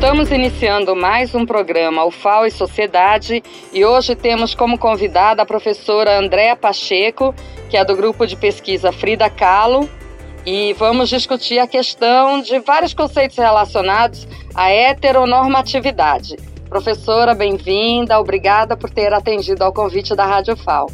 Estamos iniciando mais um programa UFAO e Sociedade e hoje temos como convidada a professora Andréa Pacheco, que é do grupo de pesquisa Frida Kahlo, e vamos discutir a questão de vários conceitos relacionados à heteronormatividade. Professora, bem-vinda, obrigada por ter atendido ao convite da Rádio FAO.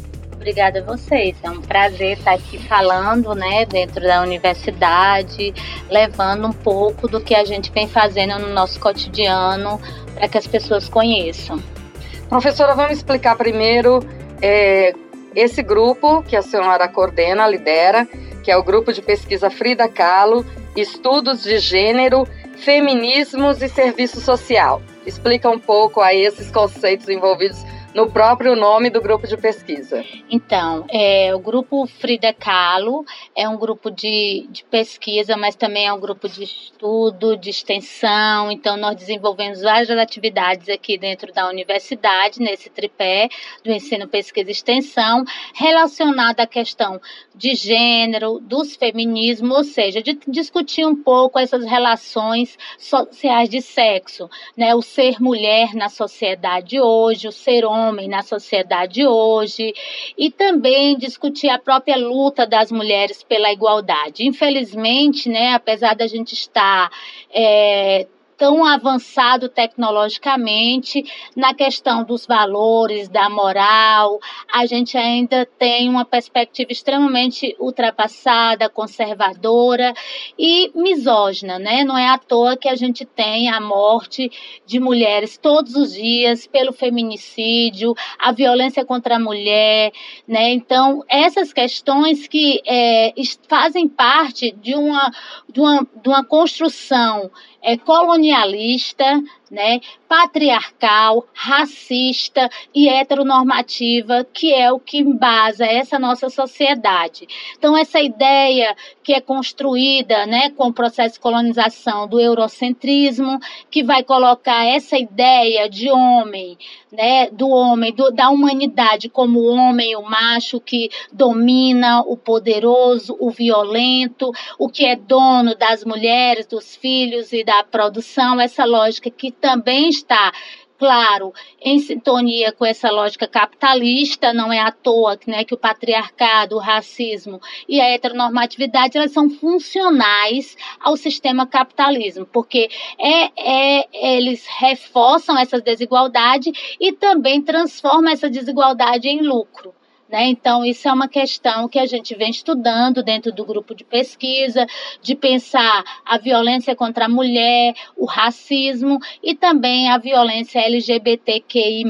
Obrigada a vocês. É um prazer estar aqui falando, né, dentro da universidade, levando um pouco do que a gente vem fazendo no nosso cotidiano para que as pessoas conheçam. Professora, vamos explicar primeiro é, esse grupo que a senhora coordena, lidera, que é o grupo de pesquisa Frida Kahlo, Estudos de Gênero, Feminismos e Serviço Social. Explica um pouco aí esses conceitos envolvidos no próprio nome do grupo de pesquisa. Então, é, o grupo Frida Kahlo é um grupo de, de pesquisa, mas também é um grupo de estudo, de extensão. Então, nós desenvolvemos várias atividades aqui dentro da universidade, nesse tripé do ensino, pesquisa e extensão, relacionada à questão de gênero, dos feminismos, ou seja, de discutir um pouco essas relações sociais de sexo, né? O ser mulher na sociedade hoje, o ser homem homem na sociedade hoje e também discutir a própria luta das mulheres pela igualdade. Infelizmente, né, apesar da gente estar é, tão avançado tecnologicamente na questão dos valores, da moral. A gente ainda tem uma perspectiva extremamente ultrapassada, conservadora e misógina, né? Não é à toa que a gente tem a morte de mulheres todos os dias pelo feminicídio, a violência contra a mulher, né? Então, essas questões que é, fazem parte de uma, de uma, de uma construção é, colonialista, né, patriarcal, racista e heteronormativa, que é o que embasa essa nossa sociedade. Então, essa ideia que é construída né, com o processo de colonização do eurocentrismo, que vai colocar essa ideia de homem, né, do homem, do, da humanidade como o homem, o macho que domina o poderoso, o violento, o que é dono das mulheres, dos filhos e da produção, essa lógica que também está claro, em sintonia com essa lógica capitalista, não é à toa né, que o patriarcado, o racismo e a heteronormatividade elas são funcionais ao sistema capitalismo, porque é, é, eles reforçam essa desigualdade e também transformam essa desigualdade em lucro. Né? Então, isso é uma questão que a gente vem estudando dentro do grupo de pesquisa, de pensar a violência contra a mulher, o racismo e também a violência LGBTQI,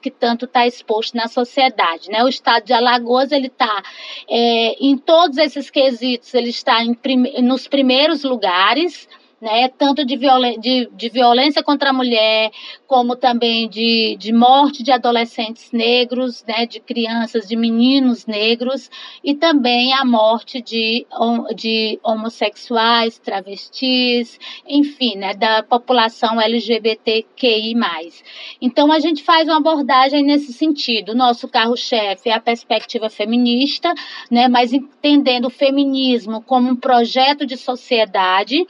que tanto está exposto na sociedade. Né? O estado de Alagoas ele está é, em todos esses quesitos, ele está em, nos primeiros lugares né, tanto de, violen de, de, violência contra a mulher, como também de, de morte de adolescentes negros, né, de crianças, de meninos negros, e também a morte de, de homossexuais, travestis, enfim, né, da população LGBTQI. Então, a gente faz uma abordagem nesse sentido. Nosso carro-chefe é a perspectiva feminista, né, mas entendendo o feminismo como um projeto de sociedade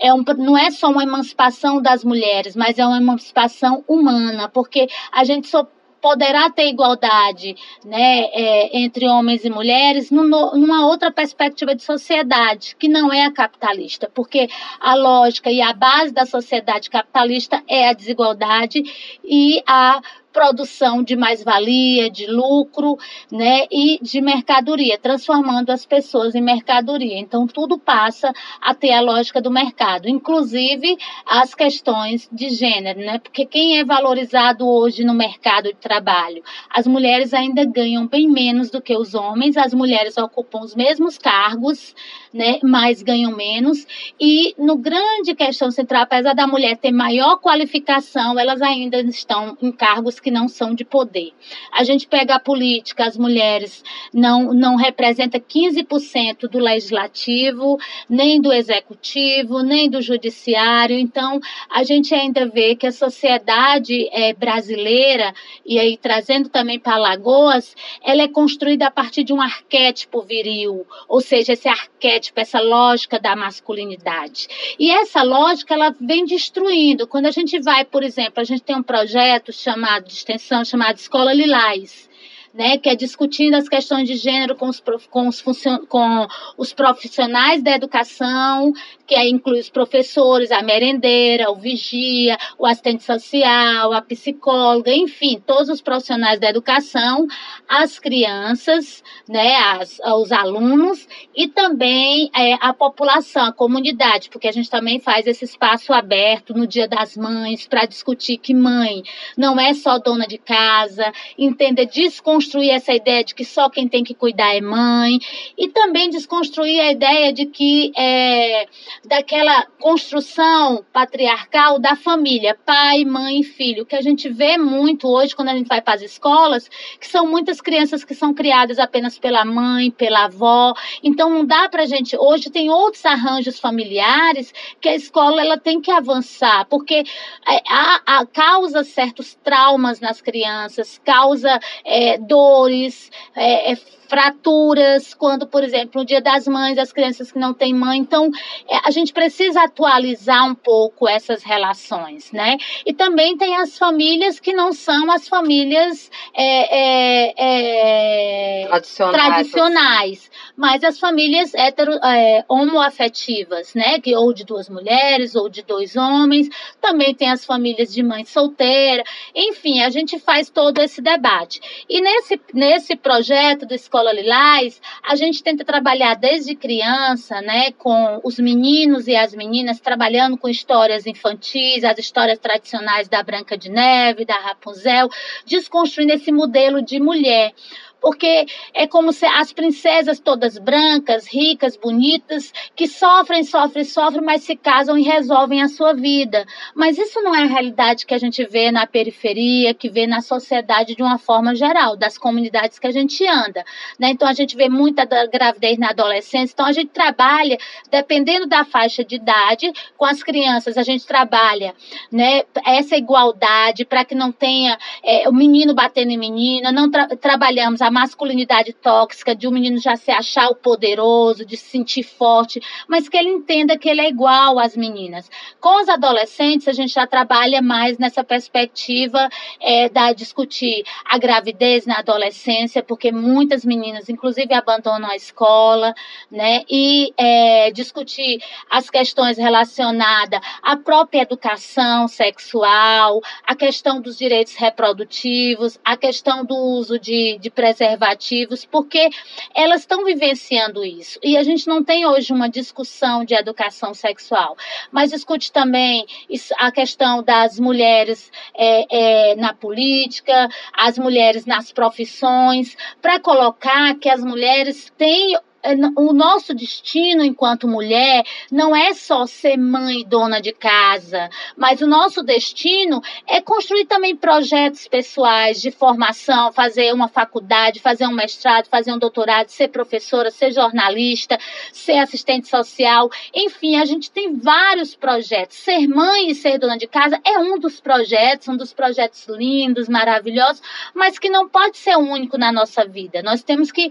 é um, não é só uma emancipação das mulheres, mas é uma emancipação humana, porque a gente só poderá ter igualdade né, é, entre homens e mulheres numa outra perspectiva de sociedade, que não é a capitalista, porque a lógica e a base da sociedade capitalista é a desigualdade e a produção de mais-valia, de lucro, né, e de mercadoria, transformando as pessoas em mercadoria. Então, tudo passa a ter a lógica do mercado, inclusive as questões de gênero, né, porque quem é valorizado hoje no mercado de trabalho? As mulheres ainda ganham bem menos do que os homens, as mulheres ocupam os mesmos cargos, né, mas ganham menos, e no grande questão central, apesar da mulher ter maior qualificação, elas ainda estão em cargos que não são de poder. A gente pega a política, as mulheres não, não representam 15% do legislativo, nem do executivo, nem do judiciário. Então, a gente ainda vê que a sociedade é, brasileira, e aí trazendo também para Alagoas, ela é construída a partir de um arquétipo viril, ou seja, esse arquétipo, essa lógica da masculinidade. E essa lógica, ela vem destruindo. Quando a gente vai, por exemplo, a gente tem um projeto chamado de extensão chamado Escola Lilás né, que é discutindo as questões de gênero com os, com os, com os profissionais da educação, que aí inclui os professores, a merendeira, o vigia, o assistente social, a psicóloga, enfim, todos os profissionais da educação, as crianças, né, as, os alunos e também é, a população, a comunidade, porque a gente também faz esse espaço aberto no Dia das Mães para discutir que mãe não é só dona de casa, entender desconstruir desconstruir essa ideia de que só quem tem que cuidar é mãe e também desconstruir a ideia de que é, daquela construção patriarcal da família, pai, mãe filho, que a gente vê muito hoje quando a gente vai para as escolas, que são muitas crianças que são criadas apenas pela mãe, pela avó. Então não dá para a gente. Hoje tem outros arranjos familiares que a escola ela tem que avançar, porque é, a, a causa certos traumas nas crianças, causa é, dores, é, é, fraturas, quando, por exemplo, no Dia das Mães, as crianças que não têm mãe. Então, é, a gente precisa atualizar um pouco essas relações, né? E também tem as famílias que não são as famílias é, é, é tradicionais. tradicionais, mas as famílias hetero, homoafetivas, né? Que, ou de duas mulheres, ou de dois homens. Também tem as famílias de mãe solteira. Enfim, a gente faz todo esse debate. E nesse, nesse projeto do Escola Escola Lilás, a gente tenta trabalhar desde criança, né, com os meninos e as meninas, trabalhando com histórias infantis, as histórias tradicionais da Branca de Neve, da Rapunzel, desconstruindo esse modelo de mulher porque é como se as princesas todas brancas, ricas, bonitas, que sofrem, sofrem, sofrem, mas se casam e resolvem a sua vida. Mas isso não é a realidade que a gente vê na periferia, que vê na sociedade de uma forma geral, das comunidades que a gente anda. Né? Então a gente vê muita gravidez na adolescência, então a gente trabalha, dependendo da faixa de idade, com as crianças, a gente trabalha né, essa igualdade para que não tenha é, o menino batendo em menina, não tra trabalhamos a masculinidade tóxica, de um menino já se achar o poderoso, de se sentir forte, mas que ele entenda que ele é igual às meninas. Com os adolescentes, a gente já trabalha mais nessa perspectiva é, da discutir a gravidez na adolescência, porque muitas meninas, inclusive, abandonam a escola, né? E é, discutir as questões relacionadas à própria educação sexual, a questão dos direitos reprodutivos, a questão do uso de, de preservativos preservativos, porque elas estão vivenciando isso. E a gente não tem hoje uma discussão de educação sexual, mas discute também a questão das mulheres é, é, na política, as mulheres nas profissões, para colocar que as mulheres têm o nosso destino enquanto mulher não é só ser mãe e dona de casa, mas o nosso destino é construir também projetos pessoais de formação, fazer uma faculdade, fazer um mestrado, fazer um doutorado, ser professora, ser jornalista, ser assistente social. Enfim, a gente tem vários projetos. Ser mãe e ser dona de casa é um dos projetos, um dos projetos lindos, maravilhosos, mas que não pode ser único na nossa vida. Nós temos que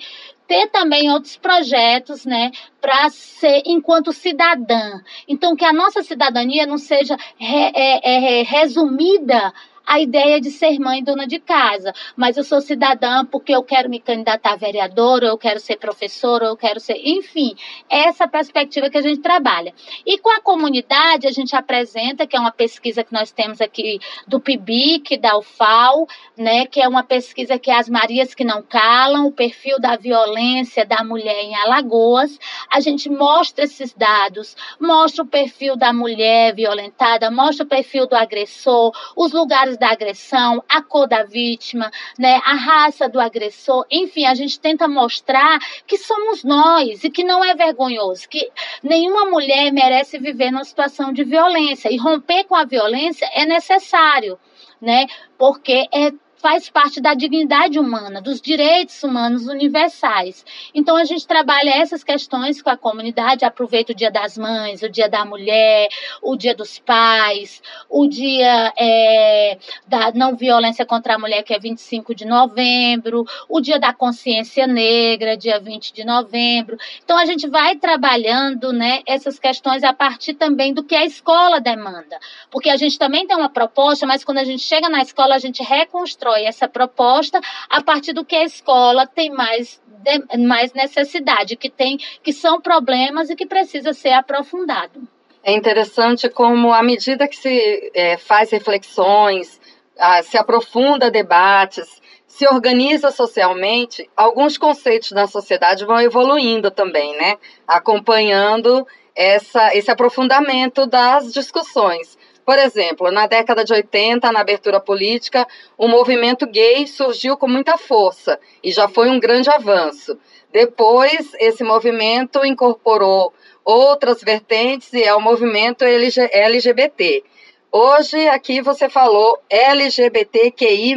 ter também outros projetos, né, para ser enquanto cidadã. Então, que a nossa cidadania não seja re, é, é, resumida a ideia de ser mãe dona de casa, mas eu sou cidadã porque eu quero me candidatar a vereadora, eu quero ser professora, eu quero ser, enfim, essa perspectiva que a gente trabalha. E com a comunidade a gente apresenta, que é uma pesquisa que nós temos aqui do PIBIC, da UFAL, né, que é uma pesquisa que é as Marias que não calam, o perfil da violência da mulher em Alagoas. A gente mostra esses dados, mostra o perfil da mulher violentada, mostra o perfil do agressor, os lugares da agressão, a cor da vítima, né, a raça do agressor, enfim, a gente tenta mostrar que somos nós e que não é vergonhoso, que nenhuma mulher merece viver numa situação de violência e romper com a violência é necessário né? Porque é faz parte da dignidade humana, dos direitos humanos universais. Então a gente trabalha essas questões com a comunidade, aproveita o Dia das Mães, o Dia da Mulher, o Dia dos Pais, o Dia é, da não violência contra a mulher, que é 25 de novembro, o Dia da Consciência Negra, dia 20 de novembro. Então a gente vai trabalhando né, essas questões a partir também do que a escola demanda. Porque a gente também tem uma proposta, mas quando a gente chega na escola, a gente reconstrói constrói essa proposta a partir do que a escola tem mais, de, mais necessidade, que tem que são problemas e que precisa ser aprofundado. É interessante como, à medida que se é, faz reflexões, ah, se aprofunda debates, se organiza socialmente, alguns conceitos na sociedade vão evoluindo também, né? Acompanhando essa, esse aprofundamento das discussões. Por exemplo, na década de 80, na abertura política, o movimento gay surgiu com muita força e já foi um grande avanço. Depois, esse movimento incorporou outras vertentes e é o movimento LGBT. Hoje, aqui você falou LGBTQI.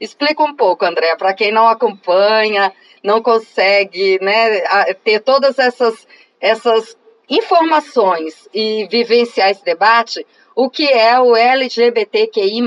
Explica um pouco, André, para quem não acompanha, não consegue né, ter todas essas, essas informações e vivenciar esse debate, o que é o LGBTQI+.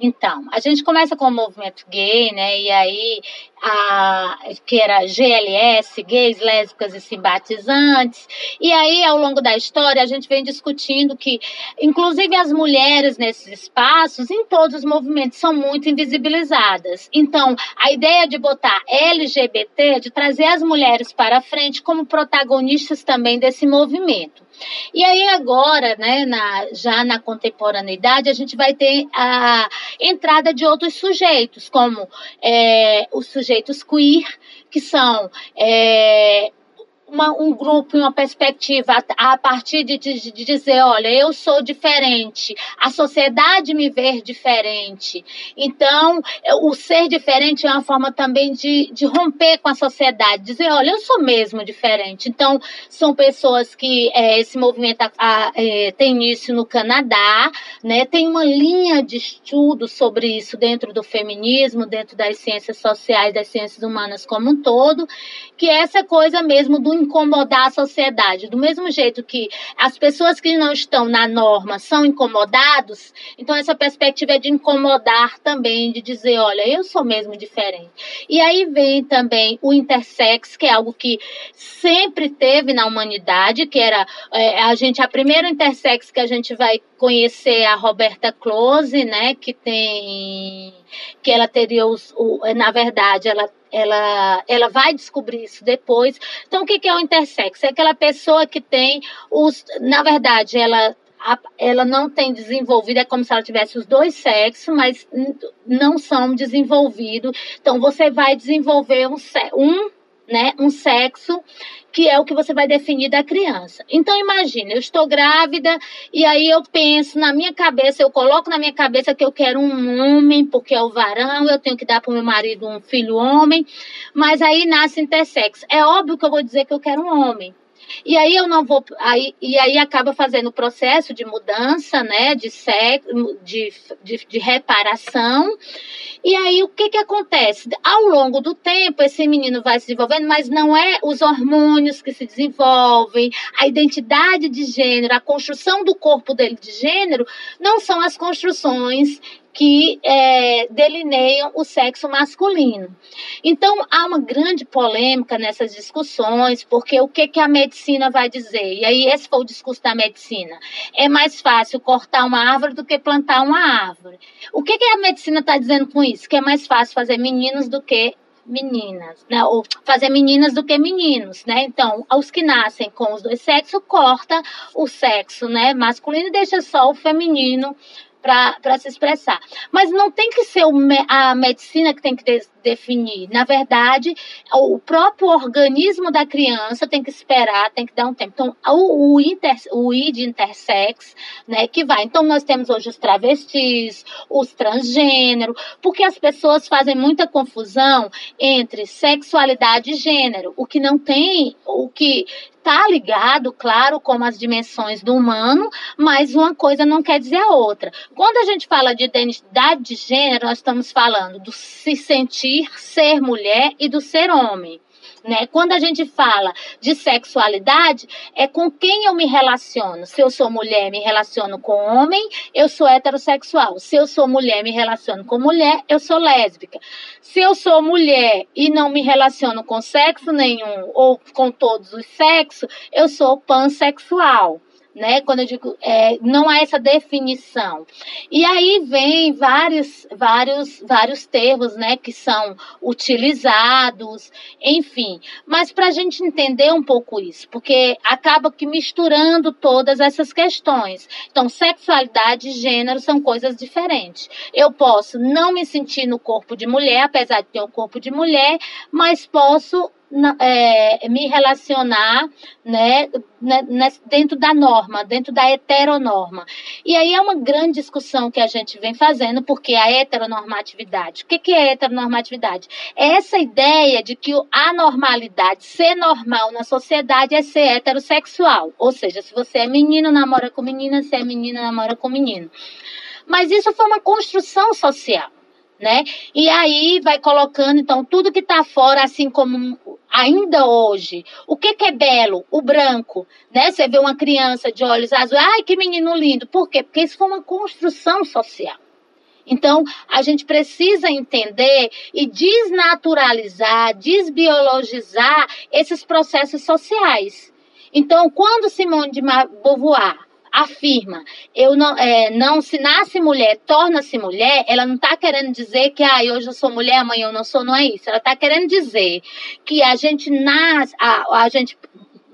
Então, a gente começa com o movimento gay, né? E aí, a, que era GLS, gays, lésbicas e simpatizantes. E aí, ao longo da história, a gente vem discutindo que, inclusive, as mulheres nesses espaços, em todos os movimentos, são muito invisibilizadas. Então, a ideia de botar LGBT, de trazer as mulheres para frente como protagonistas também desse movimento. E aí agora, né, na, já na contemporaneidade, a gente vai ter a entrada de outros sujeitos, como é, os sujeitos queer, que são é, uma, um grupo uma perspectiva a, a partir de, de, de, dizer, olha, eu sou diferente, a sociedade me vê diferente. Então, o ser diferente é uma forma também de, de romper com a sociedade, dizer, olha, eu sou mesmo diferente. Então, são pessoas que é, esse movimento a, a, é, tem início no Canadá, né? Tem uma linha de estudo sobre isso dentro do feminismo, dentro das ciências sociais, das ciências humanas como um todo, que é essa coisa mesmo do incomodar a sociedade. Do mesmo jeito que as pessoas que não estão na norma são incomodados, então essa perspectiva é de incomodar também, de dizer, olha, eu sou mesmo diferente. E aí vem também o intersex, que é algo que sempre teve na humanidade, que era é, a gente, a primeira intersex que a gente vai conhecer a Roberta Close, né, que tem que ela teria os, o, na verdade, ela ela, ela vai descobrir isso depois. Então, o que, que é o intersexo? É aquela pessoa que tem os. Na verdade, ela ela não tem desenvolvido, é como se ela tivesse os dois sexos, mas não são desenvolvidos. Então, você vai desenvolver um, um né, um sexo que é o que você vai definir da criança. Então imagine, eu estou grávida e aí eu penso na minha cabeça, eu coloco na minha cabeça que eu quero um homem porque é o varão, eu tenho que dar para o meu marido um filho homem, mas aí nasce intersexo. É óbvio que eu vou dizer que eu quero um homem. E aí eu não vou. Aí, e aí acaba fazendo o processo de mudança, né? De, de, de, de reparação. E aí o que, que acontece? Ao longo do tempo, esse menino vai se desenvolvendo, mas não é os hormônios que se desenvolvem, a identidade de gênero, a construção do corpo dele de gênero, não são as construções que é, delineiam o sexo masculino. Então, há uma grande polêmica nessas discussões, porque o que, que a medicina vai dizer? E aí, esse foi o discurso da medicina. É mais fácil cortar uma árvore do que plantar uma árvore. O que, que a medicina está dizendo com isso? Que é mais fácil fazer meninos do que meninas, né? Ou fazer meninas do que meninos, né? Então, os que nascem com os dois sexos corta o sexo, né, masculino e deixa só o feminino para se expressar. Mas não tem que ser a medicina que tem que de, definir. Na verdade, o próprio organismo da criança tem que esperar, tem que dar um tempo. Então, o, o, inter, o I de intersex, né, que vai. Então, nós temos hoje os travestis, os transgênero, porque as pessoas fazem muita confusão entre sexualidade e gênero. O que não tem, o que Tá ligado, claro, com as dimensões do humano, mas uma coisa não quer dizer a outra. Quando a gente fala de identidade de gênero, nós estamos falando do se sentir ser mulher e do ser homem. Né? Quando a gente fala de sexualidade, é com quem eu me relaciono. Se eu sou mulher, me relaciono com homem, eu sou heterossexual. Se eu sou mulher, me relaciono com mulher, eu sou lésbica. Se eu sou mulher e não me relaciono com sexo nenhum ou com todos os sexos, eu sou pansexual né? Quando eu digo, é, não há essa definição. E aí vem vários, vários, vários termos, né? Que são utilizados, enfim. Mas para a gente entender um pouco isso, porque acaba que misturando todas essas questões. Então, sexualidade e gênero são coisas diferentes. Eu posso não me sentir no corpo de mulher, apesar de ter um corpo de mulher, mas posso é, me relacionar né, né, dentro da norma, dentro da heteronorma. E aí é uma grande discussão que a gente vem fazendo, porque a heteronormatividade. O que, que é heteronormatividade? É essa ideia de que a normalidade, ser normal na sociedade, é ser heterossexual. Ou seja, se você é menino, namora com menina, se é menina, namora com menino. Mas isso foi uma construção social né? E aí vai colocando, então, tudo que está fora, assim como ainda hoje. O que, que é belo? O branco, né? Você vê uma criança de olhos azuis, ai, que menino lindo. Por quê? Porque isso foi uma construção social. Então, a gente precisa entender e desnaturalizar, desbiologizar esses processos sociais. Então, quando Simone de Beauvoir afirma, eu não, é, não se nasce mulher, torna-se mulher, ela não está querendo dizer que ah, hoje eu sou mulher, amanhã eu não sou, não é isso. Ela está querendo dizer que a gente nasce, a, a gente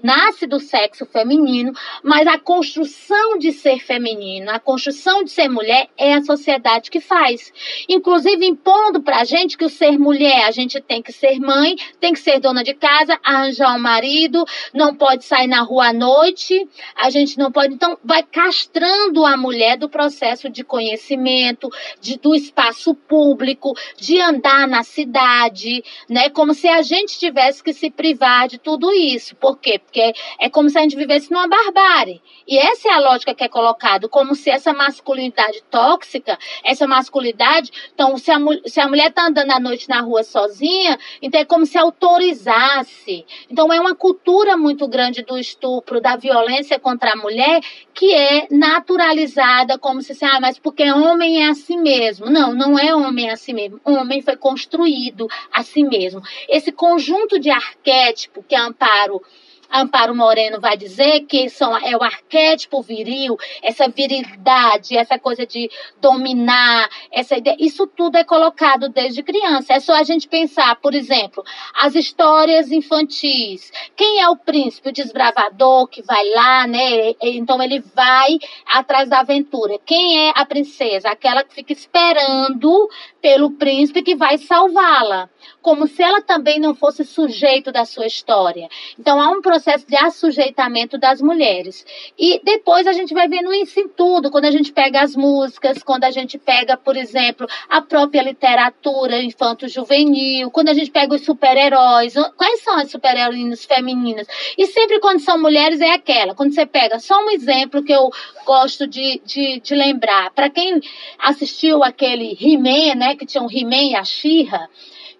nasce do sexo feminino, mas a construção de ser feminino, a construção de ser mulher é a sociedade que faz. Inclusive impondo para a gente que o ser mulher, a gente tem que ser mãe, tem que ser dona de casa, arranjar um marido, não pode sair na rua à noite, a gente não pode. Então, vai castrando a mulher do processo de conhecimento, de, do espaço público, de andar na cidade, né? Como se a gente tivesse que se privar de tudo isso. Por quê? Porque é como se a gente vivesse numa barbárie. E essa é a lógica que é colocada, como se essa masculinidade tóxica, essa masculinidade, então se a, se a mulher está andando à noite na rua sozinha, então é como se autorizasse. Então é uma cultura muito grande do estupro, da violência contra a mulher, que é naturalizada como se, ah, mas porque homem é assim mesmo. Não, não é homem assim mesmo. Homem foi construído assim mesmo. Esse conjunto de arquétipo que Amparo Amparo Moreno vai dizer que são, é o arquétipo viril, essa virilidade, essa coisa de dominar, essa ideia, isso tudo é colocado desde criança. É só a gente pensar, por exemplo, as histórias infantis. Quem é o príncipe, o desbravador que vai lá, né? Então ele vai atrás da aventura. Quem é a princesa? Aquela que fica esperando pelo príncipe que vai salvá-la, como se ela também não fosse sujeito da sua história. Então há um processo de assujeitamento das mulheres. E depois a gente vai vendo isso em tudo, quando a gente pega as músicas, quando a gente pega, por exemplo, a própria literatura infanto-juvenil, quando a gente pega os super-heróis, quais são as super-heroínas femininas? E sempre quando são mulheres é aquela, quando você pega só um exemplo que eu gosto de, de, de lembrar, para quem assistiu aquele He-Man, né, que tinha um He-Man e a She-Ra,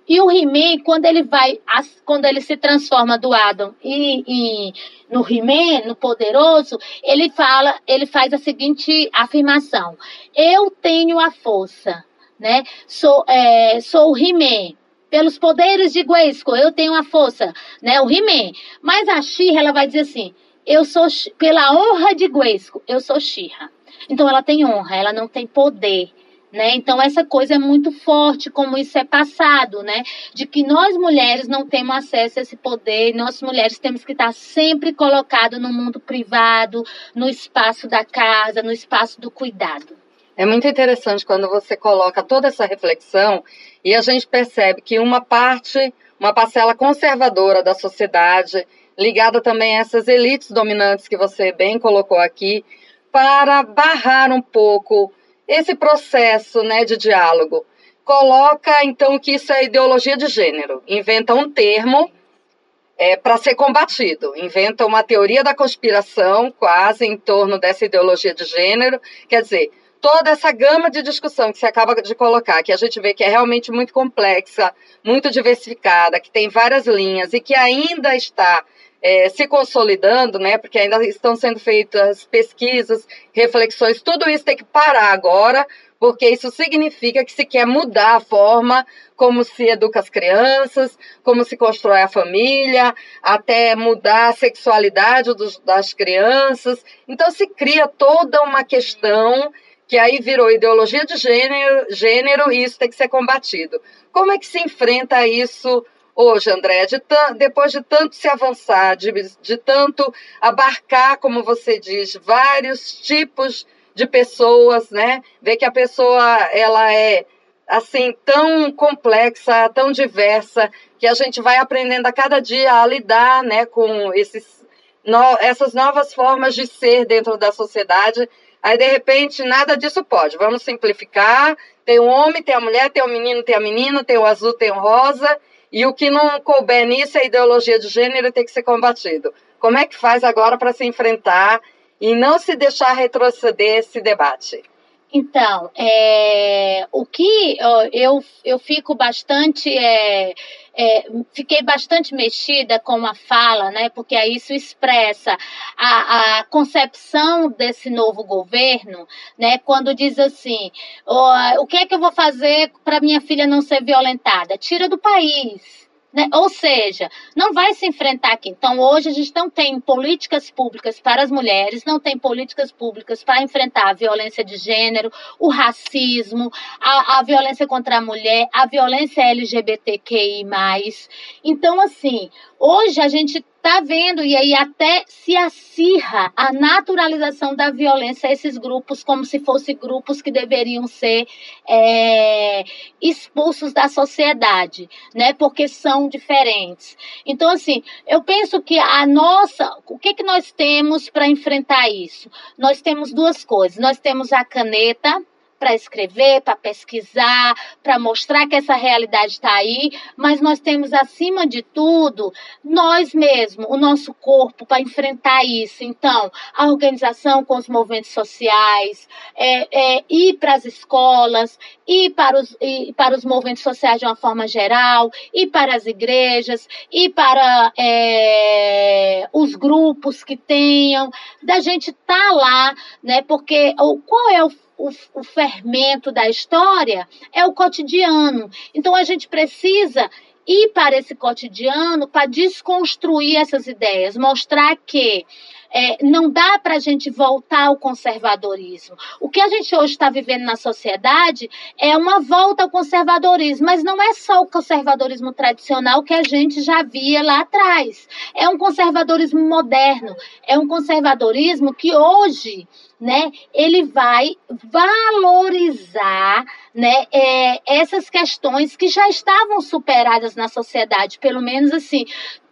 e o He-Man, quando ele vai, quando ele se transforma do Adam e, e no He-Man, no poderoso, ele fala, ele faz a seguinte afirmação: Eu tenho a força, né? Sou, é, sou o He-Man. Pelos poderes de Grayskull, eu tenho a força, né? O He-Man. Mas a She-Ra, ela vai dizer assim: Eu sou, pela honra de Grayskull, eu sou She-Ra. Então ela tem honra, ela não tem poder. Né? Então, essa coisa é muito forte, como isso é passado, né? De que nós mulheres não temos acesso a esse poder, nós mulheres temos que estar sempre colocadas no mundo privado, no espaço da casa, no espaço do cuidado. É muito interessante quando você coloca toda essa reflexão e a gente percebe que uma parte, uma parcela conservadora da sociedade, ligada também a essas elites dominantes que você bem colocou aqui, para barrar um pouco esse processo né, de diálogo coloca então que isso é ideologia de gênero, inventa um termo é, para ser combatido. Inventa uma teoria da conspiração quase em torno dessa ideologia de gênero. Quer dizer, toda essa gama de discussão que você acaba de colocar, que a gente vê que é realmente muito complexa, muito diversificada, que tem várias linhas e que ainda está é, se consolidando, né? Porque ainda estão sendo feitas pesquisas, reflexões, tudo isso tem que parar agora, porque isso significa que se quer mudar a forma como se educa as crianças, como se constrói a família, até mudar a sexualidade dos, das crianças. Então se cria toda uma questão que aí virou ideologia de gênero, gênero e isso tem que ser combatido. Como é que se enfrenta isso hoje, André? De depois de tanto se avançar, de, de tanto abarcar, como você diz, vários tipos de pessoas, né? Ver que a pessoa ela é assim tão complexa, tão diversa, que a gente vai aprendendo a cada dia a lidar, né, com esses no, essas novas formas de ser dentro da sociedade Aí, de repente, nada disso pode. Vamos simplificar. Tem o homem, tem a mulher, tem o menino, tem a menina, tem o azul, tem o rosa. E o que não couber nisso, a ideologia de gênero tem que ser combatido. Como é que faz agora para se enfrentar e não se deixar retroceder esse debate? Então, é, o que eu, eu fico bastante. É, é, fiquei bastante mexida com a fala, né, porque aí isso expressa a, a concepção desse novo governo, né, quando diz assim: oh, o que é que eu vou fazer para minha filha não ser violentada? Tira do país. Né? Ou seja, não vai se enfrentar aqui. Então, hoje a gente não tem políticas públicas para as mulheres, não tem políticas públicas para enfrentar a violência de gênero, o racismo, a, a violência contra a mulher, a violência LGBTQI. Então, assim, hoje a gente está vendo, e aí até se acirra a naturalização da violência a esses grupos, como se fossem grupos que deveriam ser é, expulsos da sociedade, né? Porque são diferentes. Então, assim, eu penso que a nossa. O que, que nós temos para enfrentar isso? Nós temos duas coisas. Nós temos a caneta para escrever, para pesquisar, para mostrar que essa realidade está aí, mas nós temos, acima de tudo, nós mesmos, o nosso corpo, para enfrentar isso. Então, a organização com os movimentos sociais, é, é, ir para as escolas, ir para os, ir para os movimentos sociais de uma forma geral, ir para as igrejas, ir para é, os grupos que tenham, da gente estar tá lá, né? Porque o, qual é o o, o fermento da história é o cotidiano. Então a gente precisa ir para esse cotidiano para desconstruir essas ideias, mostrar que é, não dá para a gente voltar ao conservadorismo. O que a gente hoje está vivendo na sociedade é uma volta ao conservadorismo, mas não é só o conservadorismo tradicional que a gente já via lá atrás. É um conservadorismo moderno, é um conservadorismo que hoje né, ele vai valorizar né, é, essas questões que já estavam superadas na sociedade, pelo menos assim,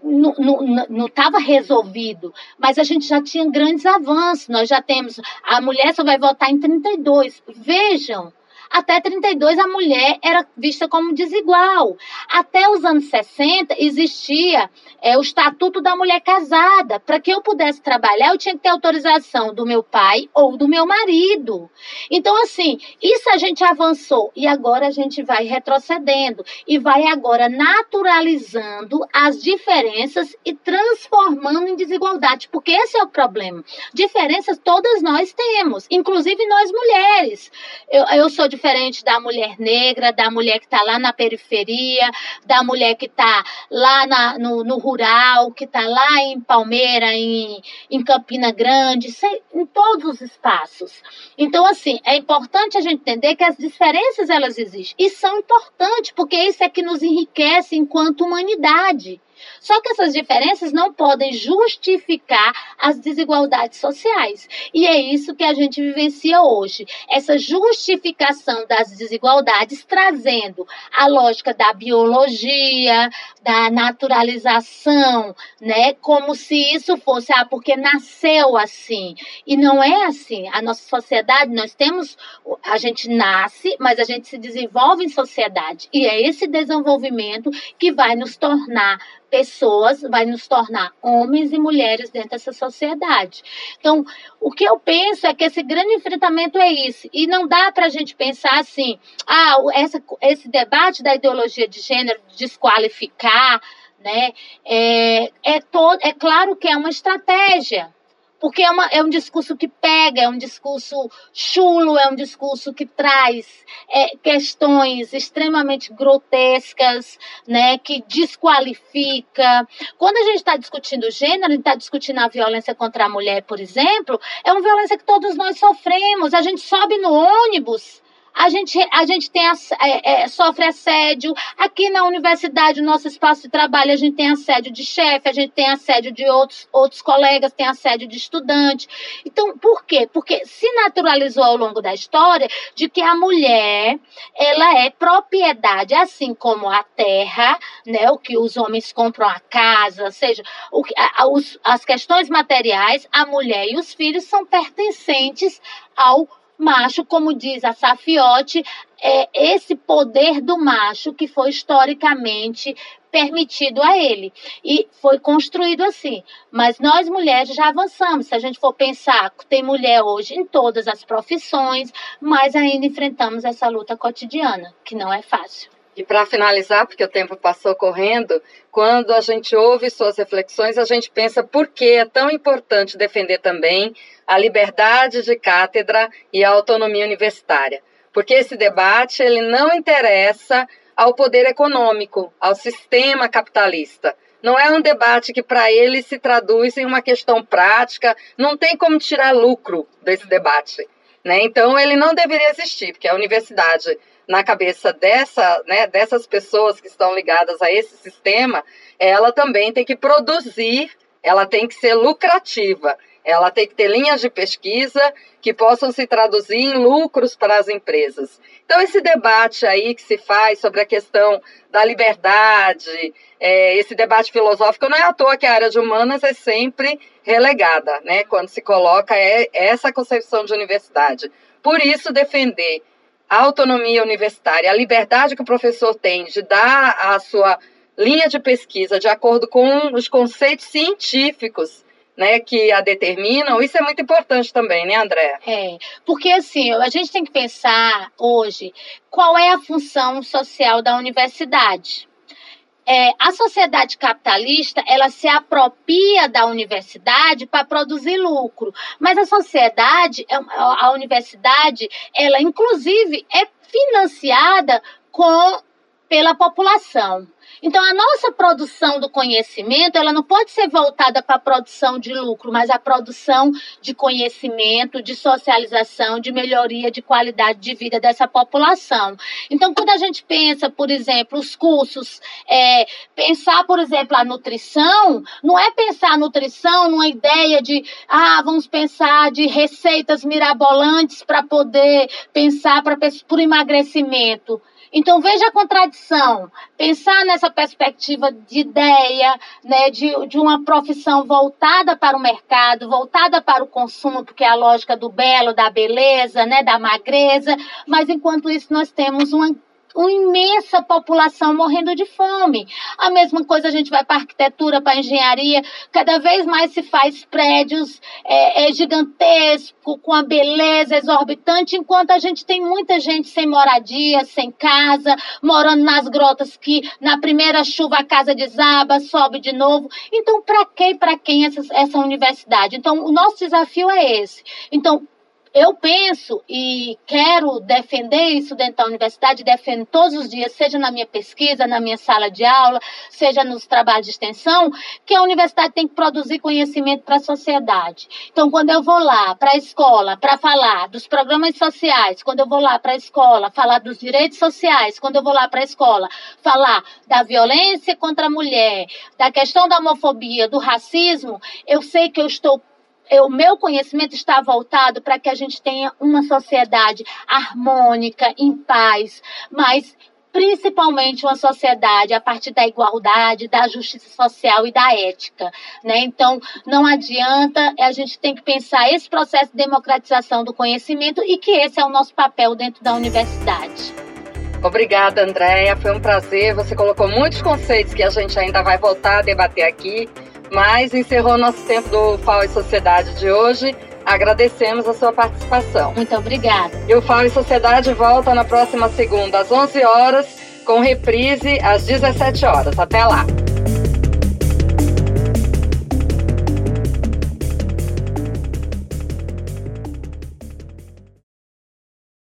não estava resolvido, mas a gente já tinha grandes avanços. Nós já temos, a mulher só vai votar em 32. Vejam, até 32 a mulher era vista como desigual. Até os anos 60 existia é, o estatuto da mulher casada. Para que eu pudesse trabalhar, eu tinha que ter autorização do meu pai ou do meu marido. Então, assim, isso a gente avançou e agora a gente vai retrocedendo e vai agora naturalizando as diferenças e transformando em desigualdade, porque esse é o problema. Diferenças todas nós temos, inclusive nós mulheres. Eu, eu sou de diferente da mulher negra, da mulher que está lá na periferia, da mulher que está lá na, no, no, rural, que está lá em Palmeira, em, em Campina Grande, em todos os espaços. Então, assim, é importante a gente entender que as diferenças elas existem e são importantes, porque isso é que nos enriquece enquanto humanidade. Só que essas diferenças não podem justificar as desigualdades sociais. E é isso que a gente vivencia hoje. Essa justificação das desigualdades trazendo a lógica da biologia, da naturalização, né? Como se isso fosse, ah, porque nasceu assim. E não é assim. A nossa sociedade, nós temos, a gente nasce, mas a gente se desenvolve em sociedade. E é esse desenvolvimento que vai nos tornar pessoas, vai nos tornar homens e mulheres dentro dessa sociedade. Então, o que eu penso é que esse grande enfrentamento é isso. E não dá para a gente pensar assim, ah, essa, esse debate da ideologia de gênero, desqualificar, né? É, é, todo, é claro que é uma estratégia, porque é, uma, é um discurso que pega, é um discurso chulo, é um discurso que traz é, questões extremamente grotescas, né, que desqualifica. Quando a gente está discutindo gênero, a gente está discutindo a violência contra a mulher, por exemplo, é uma violência que todos nós sofremos. A gente sobe no ônibus a gente, a gente tem, é, é, sofre assédio. Aqui na universidade, no nosso espaço de trabalho, a gente tem assédio de chefe, a gente tem assédio de outros, outros colegas, tem assédio de estudante. Então, por quê? Porque se naturalizou ao longo da história de que a mulher, ela é propriedade, assim como a terra, né, o que os homens compram a casa, seja, o, a, os, as questões materiais, a mulher e os filhos são pertencentes ao macho, como diz a Safiotti, é esse poder do macho que foi historicamente permitido a ele. E foi construído assim. Mas nós mulheres já avançamos. Se a gente for pensar, tem mulher hoje em todas as profissões, mas ainda enfrentamos essa luta cotidiana, que não é fácil. E para finalizar, porque o tempo passou correndo, quando a gente ouve suas reflexões, a gente pensa por que é tão importante defender também a liberdade de cátedra e a autonomia universitária. Porque esse debate ele não interessa ao poder econômico, ao sistema capitalista. Não é um debate que para ele se traduz em uma questão prática, não tem como tirar lucro desse debate. Né? Então ele não deveria existir, porque a universidade na cabeça dessa, né, dessas pessoas que estão ligadas a esse sistema, ela também tem que produzir, ela tem que ser lucrativa, ela tem que ter linhas de pesquisa que possam se traduzir em lucros para as empresas. Então, esse debate aí que se faz sobre a questão da liberdade, é, esse debate filosófico, não é à toa que a área de humanas é sempre relegada, né, quando se coloca é, essa concepção de universidade. Por isso, defender a autonomia universitária, a liberdade que o professor tem de dar a sua linha de pesquisa de acordo com os conceitos científicos né, que a determinam, isso é muito importante também, né, André? É, porque assim, a gente tem que pensar hoje qual é a função social da universidade. É, a sociedade capitalista ela se apropria da universidade para produzir lucro, mas a sociedade, é, a universidade, ela inclusive é financiada com pela população. Então, a nossa produção do conhecimento, ela não pode ser voltada para a produção de lucro, mas a produção de conhecimento, de socialização, de melhoria de qualidade de vida dessa população. Então, quando a gente pensa, por exemplo, os cursos, é, pensar, por exemplo, a nutrição, não é pensar a nutrição numa ideia de, ah, vamos pensar de receitas mirabolantes para poder pensar para por emagrecimento. Então veja a contradição. Pensar nessa perspectiva de ideia, né, de, de uma profissão voltada para o mercado, voltada para o consumo, porque é a lógica do belo, da beleza, né, da magreza, mas enquanto isso nós temos uma uma imensa população morrendo de fome. A mesma coisa a gente vai para arquitetura, para engenharia, cada vez mais se faz prédios é, é, gigantescos, com a beleza exorbitante, enquanto a gente tem muita gente sem moradia, sem casa, morando nas grotas que na primeira chuva a casa desaba, sobe de novo. Então, para que para quem essa, essa universidade? Então, o nosso desafio é esse. Então, eu penso e quero defender isso dentro da universidade, defendo todos os dias, seja na minha pesquisa, na minha sala de aula, seja nos trabalhos de extensão, que a universidade tem que produzir conhecimento para a sociedade. Então, quando eu vou lá para a escola para falar dos programas sociais, quando eu vou lá para a escola falar dos direitos sociais, quando eu vou lá para a escola falar da violência contra a mulher, da questão da homofobia, do racismo, eu sei que eu estou o meu conhecimento está voltado para que a gente tenha uma sociedade harmônica, em paz, mas principalmente uma sociedade a partir da igualdade, da justiça social e da ética, né? Então, não adianta, a gente tem que pensar esse processo de democratização do conhecimento e que esse é o nosso papel dentro da universidade. Obrigada, Andréia. Foi um prazer. Você colocou muitos conceitos que a gente ainda vai voltar a debater aqui, mas encerrou nosso tempo do FAO e Sociedade de hoje. Agradecemos a sua participação. Muito obrigada. E o FAO e Sociedade volta na próxima segunda, às 11 horas, com reprise às 17 horas. Até lá.